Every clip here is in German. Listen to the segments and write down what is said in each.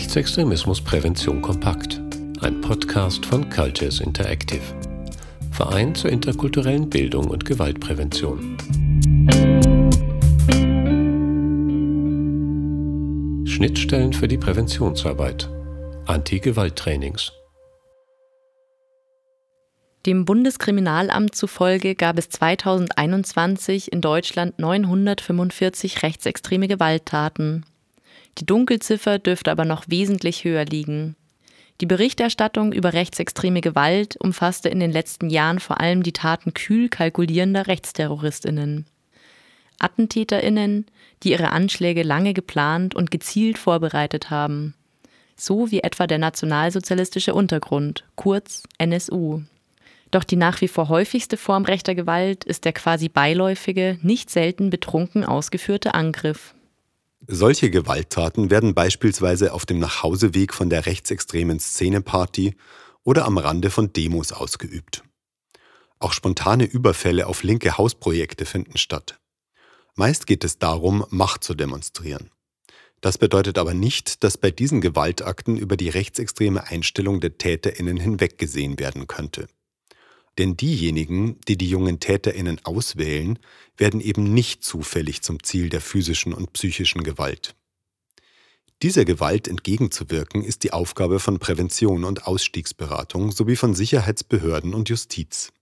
Rechtsextremismus Prävention kompakt. Ein Podcast von Cultures Interactive. Verein zur interkulturellen Bildung und Gewaltprävention. Schnittstellen für die Präventionsarbeit. Anti-Gewalt-Trainings. Dem Bundeskriminalamt zufolge gab es 2021 in Deutschland 945 rechtsextreme Gewalttaten. Die Dunkelziffer dürfte aber noch wesentlich höher liegen. Die Berichterstattung über rechtsextreme Gewalt umfasste in den letzten Jahren vor allem die Taten kühl kalkulierender Rechtsterroristinnen. Attentäterinnen, die ihre Anschläge lange geplant und gezielt vorbereitet haben. So wie etwa der nationalsozialistische Untergrund, kurz NSU. Doch die nach wie vor häufigste Form rechter Gewalt ist der quasi beiläufige, nicht selten betrunken ausgeführte Angriff. Solche Gewalttaten werden beispielsweise auf dem Nachhauseweg von der rechtsextremen Szeneparty oder am Rande von Demos ausgeübt. Auch spontane Überfälle auf linke Hausprojekte finden statt. Meist geht es darum, Macht zu demonstrieren. Das bedeutet aber nicht, dass bei diesen Gewaltakten über die rechtsextreme Einstellung der Täterinnen hinweggesehen werden könnte. Denn diejenigen, die die jungen Täterinnen auswählen, werden eben nicht zufällig zum Ziel der physischen und psychischen Gewalt. Dieser Gewalt entgegenzuwirken ist die Aufgabe von Prävention und Ausstiegsberatung sowie von Sicherheitsbehörden und Justiz.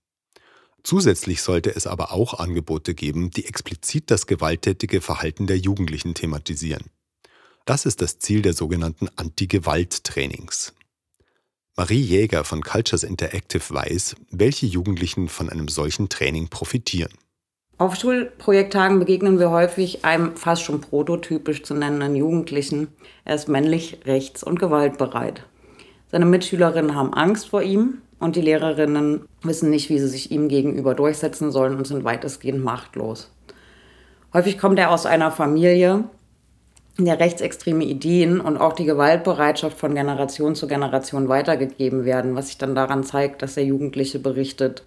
Zusätzlich sollte es aber auch Angebote geben, die explizit das gewalttätige Verhalten der Jugendlichen thematisieren. Das ist das Ziel der sogenannten Anti-Gewalt-Trainings. Marie Jäger von Cultures Interactive weiß, welche Jugendlichen von einem solchen Training profitieren. Auf Schulprojekttagen begegnen wir häufig einem fast schon prototypisch zu nennenden Jugendlichen. Er ist männlich, rechts- und gewaltbereit. Seine Mitschülerinnen haben Angst vor ihm und die Lehrerinnen wissen nicht, wie sie sich ihm gegenüber durchsetzen sollen und sind weitestgehend machtlos. Häufig kommt er aus einer Familie, der rechtsextreme Ideen und auch die Gewaltbereitschaft von Generation zu Generation weitergegeben werden, was sich dann daran zeigt, dass der Jugendliche berichtet,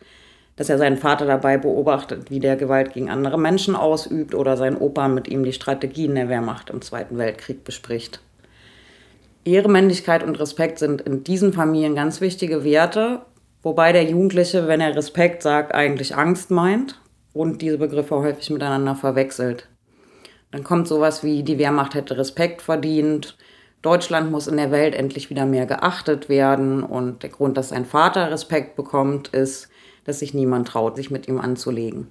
dass er seinen Vater dabei beobachtet, wie der Gewalt gegen andere Menschen ausübt oder sein Opa mit ihm die Strategien der Wehrmacht im Zweiten Weltkrieg bespricht. Ehre, Männlichkeit und Respekt sind in diesen Familien ganz wichtige Werte, wobei der Jugendliche, wenn er Respekt sagt, eigentlich Angst meint und diese Begriffe häufig miteinander verwechselt. Dann kommt sowas wie, die Wehrmacht hätte Respekt verdient, Deutschland muss in der Welt endlich wieder mehr geachtet werden und der Grund, dass sein Vater Respekt bekommt, ist, dass sich niemand traut, sich mit ihm anzulegen.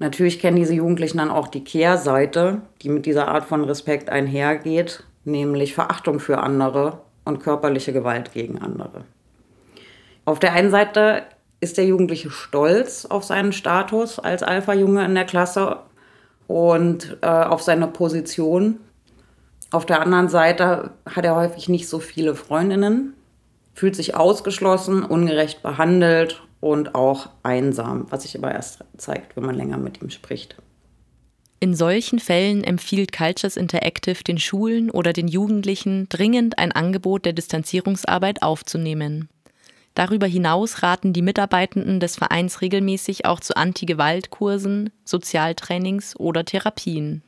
Natürlich kennen diese Jugendlichen dann auch die Kehrseite, die mit dieser Art von Respekt einhergeht, nämlich Verachtung für andere und körperliche Gewalt gegen andere. Auf der einen Seite ist der Jugendliche stolz auf seinen Status als Alpha-Junge in der Klasse und äh, auf seine Position. Auf der anderen Seite hat er häufig nicht so viele Freundinnen, fühlt sich ausgeschlossen, ungerecht behandelt und auch einsam, was sich aber erst zeigt, wenn man länger mit ihm spricht. In solchen Fällen empfiehlt Cultures Interactive den Schulen oder den Jugendlichen dringend ein Angebot der Distanzierungsarbeit aufzunehmen. Darüber hinaus raten die Mitarbeitenden des Vereins regelmäßig auch zu Anti-Gewalt-Kursen, Sozialtrainings oder Therapien.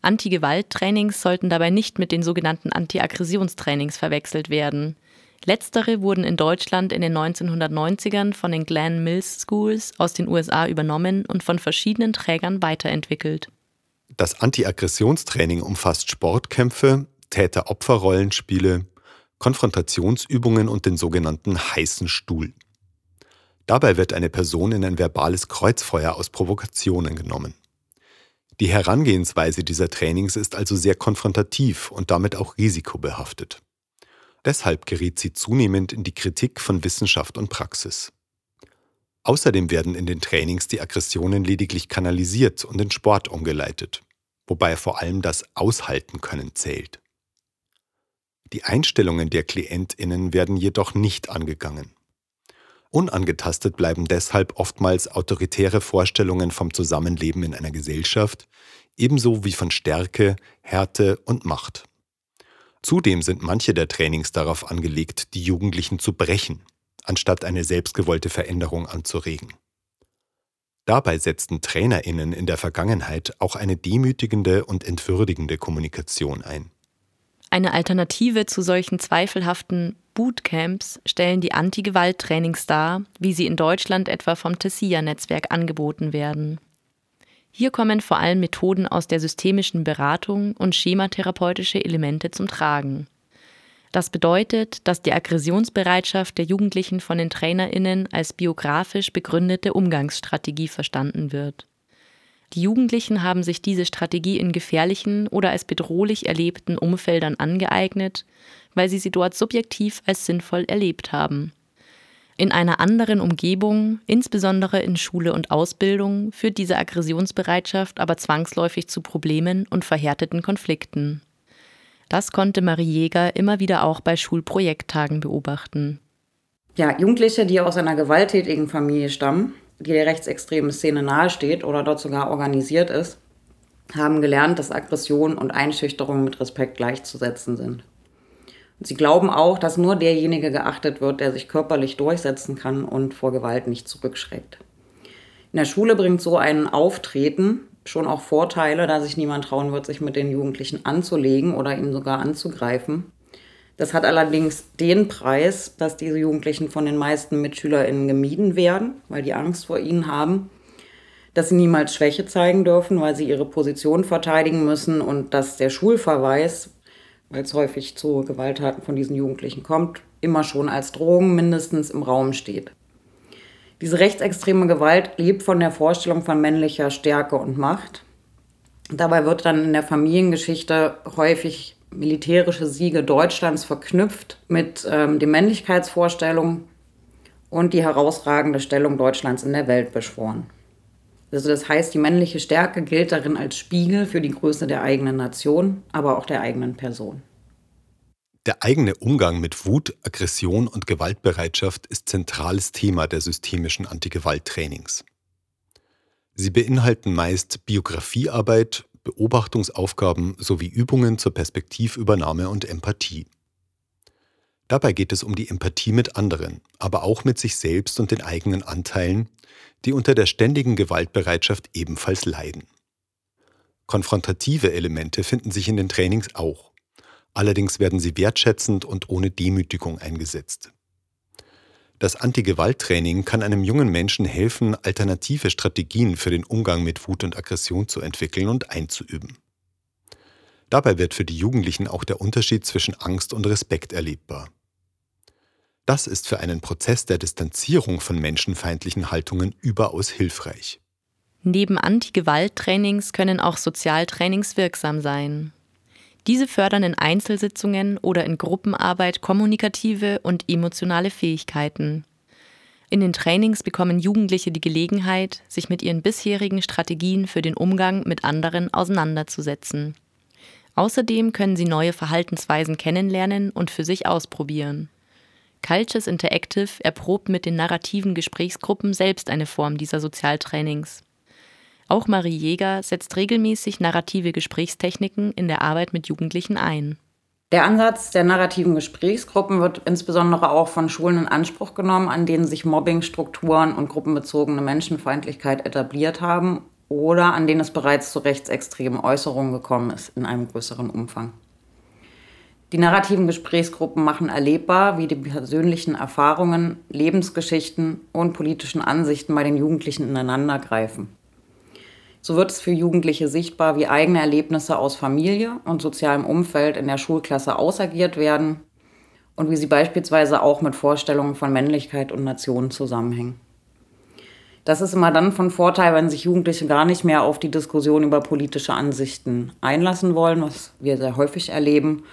Anti-Gewalt-Trainings sollten dabei nicht mit den sogenannten Anti-Aggressionstrainings verwechselt werden. Letztere wurden in Deutschland in den 1990ern von den Glenn Mills Schools aus den USA übernommen und von verschiedenen Trägern weiterentwickelt. Das Anti-Aggressionstraining umfasst Sportkämpfe, Täter-Opfer-Rollenspiele, Konfrontationsübungen und den sogenannten heißen Stuhl. Dabei wird eine Person in ein verbales Kreuzfeuer aus Provokationen genommen. Die Herangehensweise dieser Trainings ist also sehr konfrontativ und damit auch risikobehaftet. Deshalb geriet sie zunehmend in die Kritik von Wissenschaft und Praxis. Außerdem werden in den Trainings die Aggressionen lediglich kanalisiert und in Sport umgeleitet, wobei vor allem das Aushalten können zählt. Die Einstellungen der Klientinnen werden jedoch nicht angegangen. Unangetastet bleiben deshalb oftmals autoritäre Vorstellungen vom Zusammenleben in einer Gesellschaft, ebenso wie von Stärke, Härte und Macht. Zudem sind manche der Trainings darauf angelegt, die Jugendlichen zu brechen, anstatt eine selbstgewollte Veränderung anzuregen. Dabei setzten Trainerinnen in der Vergangenheit auch eine demütigende und entwürdigende Kommunikation ein. Eine Alternative zu solchen zweifelhaften Bootcamps stellen die Anti-Gewalt-Trainings dar, wie sie in Deutschland etwa vom Tessia-Netzwerk angeboten werden. Hier kommen vor allem Methoden aus der systemischen Beratung und schematherapeutische Elemente zum Tragen. Das bedeutet, dass die Aggressionsbereitschaft der Jugendlichen von den Trainerinnen als biografisch begründete Umgangsstrategie verstanden wird. Die Jugendlichen haben sich diese Strategie in gefährlichen oder als bedrohlich erlebten Umfeldern angeeignet, weil sie sie dort subjektiv als sinnvoll erlebt haben. In einer anderen Umgebung, insbesondere in Schule und Ausbildung, führt diese Aggressionsbereitschaft aber zwangsläufig zu Problemen und verhärteten Konflikten. Das konnte Marie Jäger immer wieder auch bei Schulprojekttagen beobachten. Ja, Jugendliche, die aus einer gewalttätigen Familie stammen, die der rechtsextremen Szene nahesteht oder dort sogar organisiert ist, haben gelernt, dass Aggression und Einschüchterung mit Respekt gleichzusetzen sind. Und sie glauben auch, dass nur derjenige geachtet wird, der sich körperlich durchsetzen kann und vor Gewalt nicht zurückschreckt. In der Schule bringt so ein Auftreten schon auch Vorteile, da sich niemand trauen wird, sich mit den Jugendlichen anzulegen oder ihn sogar anzugreifen. Das hat allerdings den Preis, dass diese Jugendlichen von den meisten MitschülerInnen gemieden werden, weil die Angst vor ihnen haben, dass sie niemals Schwäche zeigen dürfen, weil sie ihre Position verteidigen müssen und dass der Schulverweis, weil es häufig zu Gewalttaten von diesen Jugendlichen kommt, immer schon als Drohung mindestens im Raum steht. Diese rechtsextreme Gewalt lebt von der Vorstellung von männlicher Stärke und Macht. Dabei wird dann in der Familiengeschichte häufig militärische Siege Deutschlands verknüpft mit ähm, den Männlichkeitsvorstellungen und die herausragende Stellung Deutschlands in der Welt beschworen. Also das heißt, die männliche Stärke gilt darin als Spiegel für die Größe der eigenen Nation, aber auch der eigenen Person. Der eigene Umgang mit Wut, Aggression und Gewaltbereitschaft ist zentrales Thema der systemischen Antigewalttrainings. Sie beinhalten meist Biografiearbeit, Beobachtungsaufgaben sowie Übungen zur Perspektivübernahme und Empathie. Dabei geht es um die Empathie mit anderen, aber auch mit sich selbst und den eigenen Anteilen, die unter der ständigen Gewaltbereitschaft ebenfalls leiden. Konfrontative Elemente finden sich in den Trainings auch. Allerdings werden sie wertschätzend und ohne Demütigung eingesetzt. Das Anti-Gewalt-Training kann einem jungen Menschen helfen, alternative Strategien für den Umgang mit Wut und Aggression zu entwickeln und einzuüben. Dabei wird für die Jugendlichen auch der Unterschied zwischen Angst und Respekt erlebbar. Das ist für einen Prozess der Distanzierung von menschenfeindlichen Haltungen überaus hilfreich. Neben Anti-Gewalt-Trainings können auch Sozialtrainings wirksam sein. Diese fördern in Einzelsitzungen oder in Gruppenarbeit kommunikative und emotionale Fähigkeiten. In den Trainings bekommen Jugendliche die Gelegenheit, sich mit ihren bisherigen Strategien für den Umgang mit anderen auseinanderzusetzen. Außerdem können sie neue Verhaltensweisen kennenlernen und für sich ausprobieren. Cultures Interactive erprobt mit den narrativen Gesprächsgruppen selbst eine Form dieser Sozialtrainings. Auch Marie Jäger setzt regelmäßig narrative Gesprächstechniken in der Arbeit mit Jugendlichen ein. Der Ansatz der narrativen Gesprächsgruppen wird insbesondere auch von Schulen in Anspruch genommen, an denen sich Mobbingstrukturen und gruppenbezogene Menschenfeindlichkeit etabliert haben oder an denen es bereits zu rechtsextremen Äußerungen gekommen ist in einem größeren Umfang. Die narrativen Gesprächsgruppen machen erlebbar, wie die persönlichen Erfahrungen, Lebensgeschichten und politischen Ansichten bei den Jugendlichen ineinandergreifen. So wird es für Jugendliche sichtbar, wie eigene Erlebnisse aus Familie und sozialem Umfeld in der Schulklasse ausagiert werden und wie sie beispielsweise auch mit Vorstellungen von Männlichkeit und Nation zusammenhängen. Das ist immer dann von Vorteil, wenn sich Jugendliche gar nicht mehr auf die Diskussion über politische Ansichten einlassen wollen, was wir sehr häufig erleben,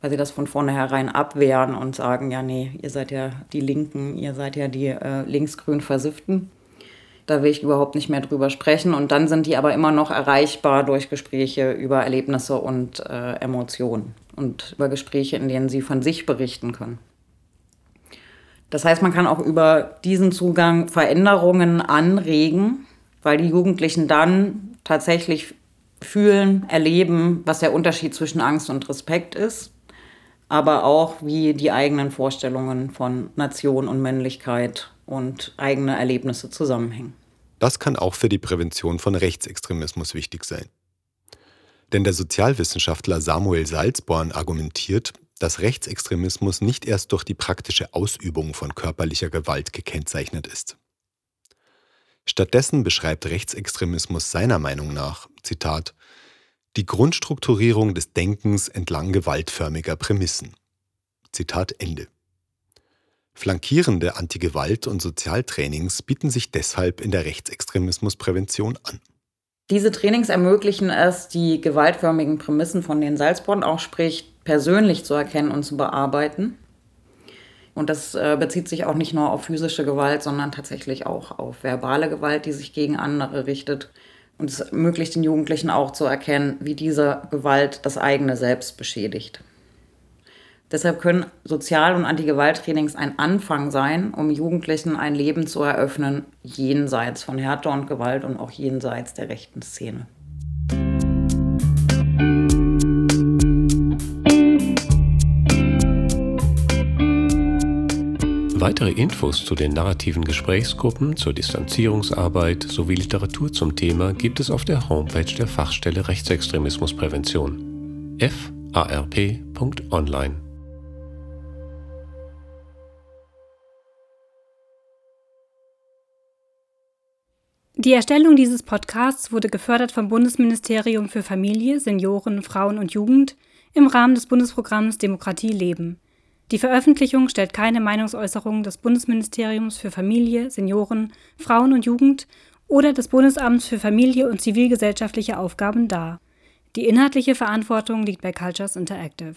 weil sie das von vornherein abwehren und sagen, ja, nee, ihr seid ja die Linken, ihr seid ja die äh, linksgrün Versifften. Da will ich überhaupt nicht mehr drüber sprechen. Und dann sind die aber immer noch erreichbar durch Gespräche über Erlebnisse und äh, Emotionen und über Gespräche, in denen sie von sich berichten können. Das heißt, man kann auch über diesen Zugang Veränderungen anregen, weil die Jugendlichen dann tatsächlich fühlen, erleben, was der Unterschied zwischen Angst und Respekt ist, aber auch wie die eigenen Vorstellungen von Nation und Männlichkeit und eigene Erlebnisse zusammenhängen. Das kann auch für die Prävention von Rechtsextremismus wichtig sein. Denn der Sozialwissenschaftler Samuel Salzborn argumentiert, dass Rechtsextremismus nicht erst durch die praktische Ausübung von körperlicher Gewalt gekennzeichnet ist. Stattdessen beschreibt Rechtsextremismus seiner Meinung nach, Zitat, die Grundstrukturierung des Denkens entlang gewaltförmiger Prämissen. Zitat Ende. Flankierende Antigewalt- und Sozialtrainings bieten sich deshalb in der Rechtsextremismusprävention an. Diese Trainings ermöglichen es, die gewaltförmigen Prämissen, von denen Salzborn auch spricht, persönlich zu erkennen und zu bearbeiten. Und das äh, bezieht sich auch nicht nur auf physische Gewalt, sondern tatsächlich auch auf verbale Gewalt, die sich gegen andere richtet. Und es ermöglicht den Jugendlichen auch zu erkennen, wie diese Gewalt das eigene Selbst beschädigt. Deshalb können Sozial- und Antigewalttrainings ein Anfang sein, um Jugendlichen ein Leben zu eröffnen, jenseits von Härte und Gewalt und auch jenseits der rechten Szene. Weitere Infos zu den narrativen Gesprächsgruppen, zur Distanzierungsarbeit sowie Literatur zum Thema gibt es auf der Homepage der Fachstelle Rechtsextremismusprävention farp.online. Die Erstellung dieses Podcasts wurde gefördert vom Bundesministerium für Familie, Senioren, Frauen und Jugend im Rahmen des Bundesprogramms Demokratie leben. Die Veröffentlichung stellt keine Meinungsäußerung des Bundesministeriums für Familie, Senioren, Frauen und Jugend oder des Bundesamts für Familie und zivilgesellschaftliche Aufgaben dar. Die inhaltliche Verantwortung liegt bei Cultures Interactive